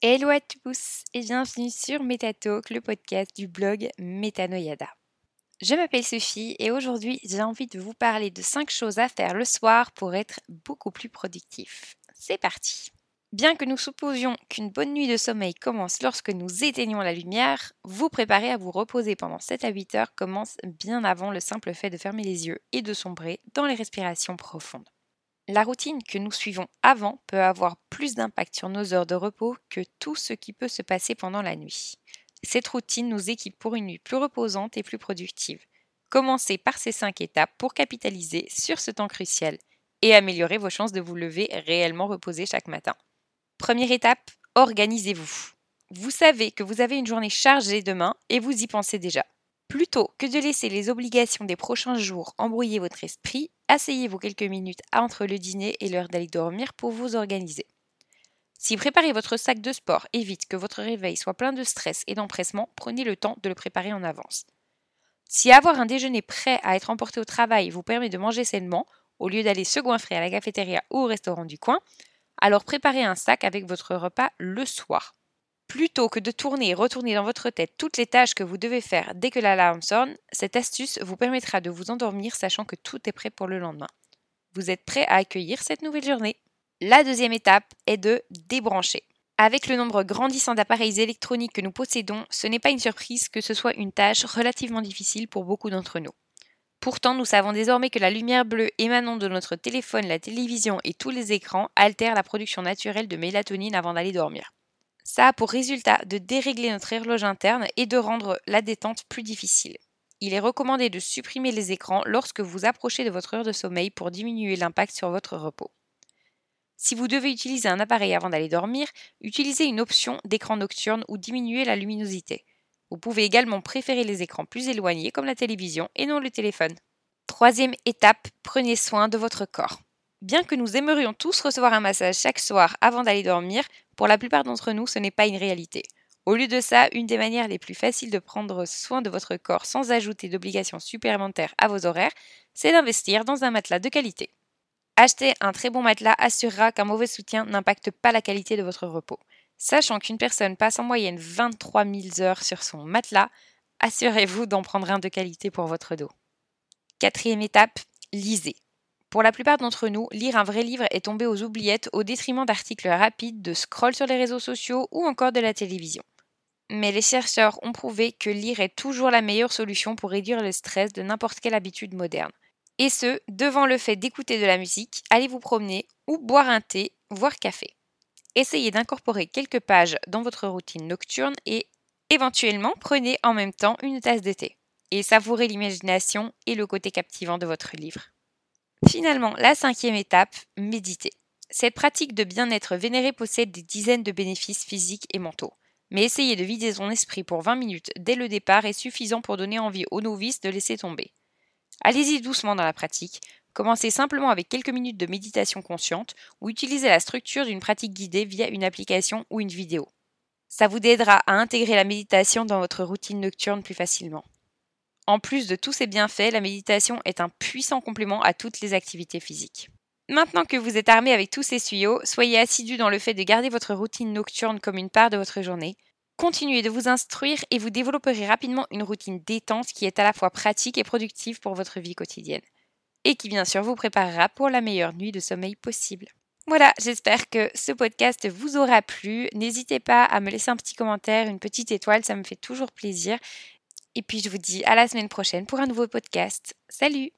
Hello à tous et bienvenue sur MetaTalk, le podcast du blog Metanoyada. Je m'appelle Sophie et aujourd'hui j'ai envie de vous parler de 5 choses à faire le soir pour être beaucoup plus productif. C'est parti Bien que nous supposions qu'une bonne nuit de sommeil commence lorsque nous éteignons la lumière, vous préparer à vous reposer pendant 7 à 8 heures commence bien avant le simple fait de fermer les yeux et de sombrer dans les respirations profondes. La routine que nous suivons avant peut avoir plus d'impact sur nos heures de repos que tout ce qui peut se passer pendant la nuit. Cette routine nous équipe pour une nuit plus reposante et plus productive. Commencez par ces 5 étapes pour capitaliser sur ce temps crucial et améliorer vos chances de vous lever réellement reposé chaque matin. Première étape, organisez-vous. Vous savez que vous avez une journée chargée demain et vous y pensez déjà. Plutôt que de laisser les obligations des prochains jours embrouiller votre esprit, asseyez-vous quelques minutes entre le dîner et l'heure d'aller dormir pour vous organiser. Si préparer votre sac de sport évite que votre réveil soit plein de stress et d'empressement, prenez le temps de le préparer en avance. Si avoir un déjeuner prêt à être emporté au travail vous permet de manger sainement, au lieu d'aller se goinfrer à la cafétéria ou au restaurant du coin, alors préparez un sac avec votre repas le soir. Plutôt que de tourner et retourner dans votre tête toutes les tâches que vous devez faire dès que l'alarme sonne, cette astuce vous permettra de vous endormir sachant que tout est prêt pour le lendemain. Vous êtes prêt à accueillir cette nouvelle journée. La deuxième étape est de débrancher. Avec le nombre grandissant d'appareils électroniques que nous possédons, ce n'est pas une surprise que ce soit une tâche relativement difficile pour beaucoup d'entre nous. Pourtant, nous savons désormais que la lumière bleue émanant de notre téléphone, la télévision et tous les écrans altère la production naturelle de mélatonine avant d'aller dormir. Ça a pour résultat de dérégler notre horloge interne et de rendre la détente plus difficile. Il est recommandé de supprimer les écrans lorsque vous approchez de votre heure de sommeil pour diminuer l'impact sur votre repos. Si vous devez utiliser un appareil avant d'aller dormir, utilisez une option d'écran nocturne ou diminuez la luminosité. Vous pouvez également préférer les écrans plus éloignés comme la télévision et non le téléphone. Troisième étape, prenez soin de votre corps. Bien que nous aimerions tous recevoir un massage chaque soir avant d'aller dormir, pour la plupart d'entre nous, ce n'est pas une réalité. Au lieu de ça, une des manières les plus faciles de prendre soin de votre corps sans ajouter d'obligations supplémentaires à vos horaires, c'est d'investir dans un matelas de qualité. Acheter un très bon matelas assurera qu'un mauvais soutien n'impacte pas la qualité de votre repos. Sachant qu'une personne passe en moyenne 23 000 heures sur son matelas, assurez-vous d'en prendre un de qualité pour votre dos. Quatrième étape, lisez. Pour la plupart d'entre nous, lire un vrai livre est tombé aux oubliettes au détriment d'articles rapides, de scroll sur les réseaux sociaux ou encore de la télévision. Mais les chercheurs ont prouvé que lire est toujours la meilleure solution pour réduire le stress de n'importe quelle habitude moderne. Et ce, devant le fait d'écouter de la musique, aller vous promener ou boire un thé, voire café. Essayez d'incorporer quelques pages dans votre routine nocturne et éventuellement prenez en même temps une tasse de thé. Et savourez l'imagination et le côté captivant de votre livre. Finalement, la cinquième étape, méditer. Cette pratique de bien-être vénéré possède des dizaines de bénéfices physiques et mentaux. Mais essayer de vider son esprit pour 20 minutes dès le départ est suffisant pour donner envie aux novices de laisser tomber. Allez-y doucement dans la pratique. Commencez simplement avec quelques minutes de méditation consciente ou utilisez la structure d'une pratique guidée via une application ou une vidéo. Ça vous aidera à intégrer la méditation dans votre routine nocturne plus facilement. En plus de tous ces bienfaits, la méditation est un puissant complément à toutes les activités physiques. Maintenant que vous êtes armé avec tous ces tuyaux, soyez assidu dans le fait de garder votre routine nocturne comme une part de votre journée. Continuez de vous instruire et vous développerez rapidement une routine détente qui est à la fois pratique et productive pour votre vie quotidienne. Et qui bien sûr vous préparera pour la meilleure nuit de sommeil possible. Voilà, j'espère que ce podcast vous aura plu. N'hésitez pas à me laisser un petit commentaire, une petite étoile, ça me fait toujours plaisir. Et puis je vous dis à la semaine prochaine pour un nouveau podcast. Salut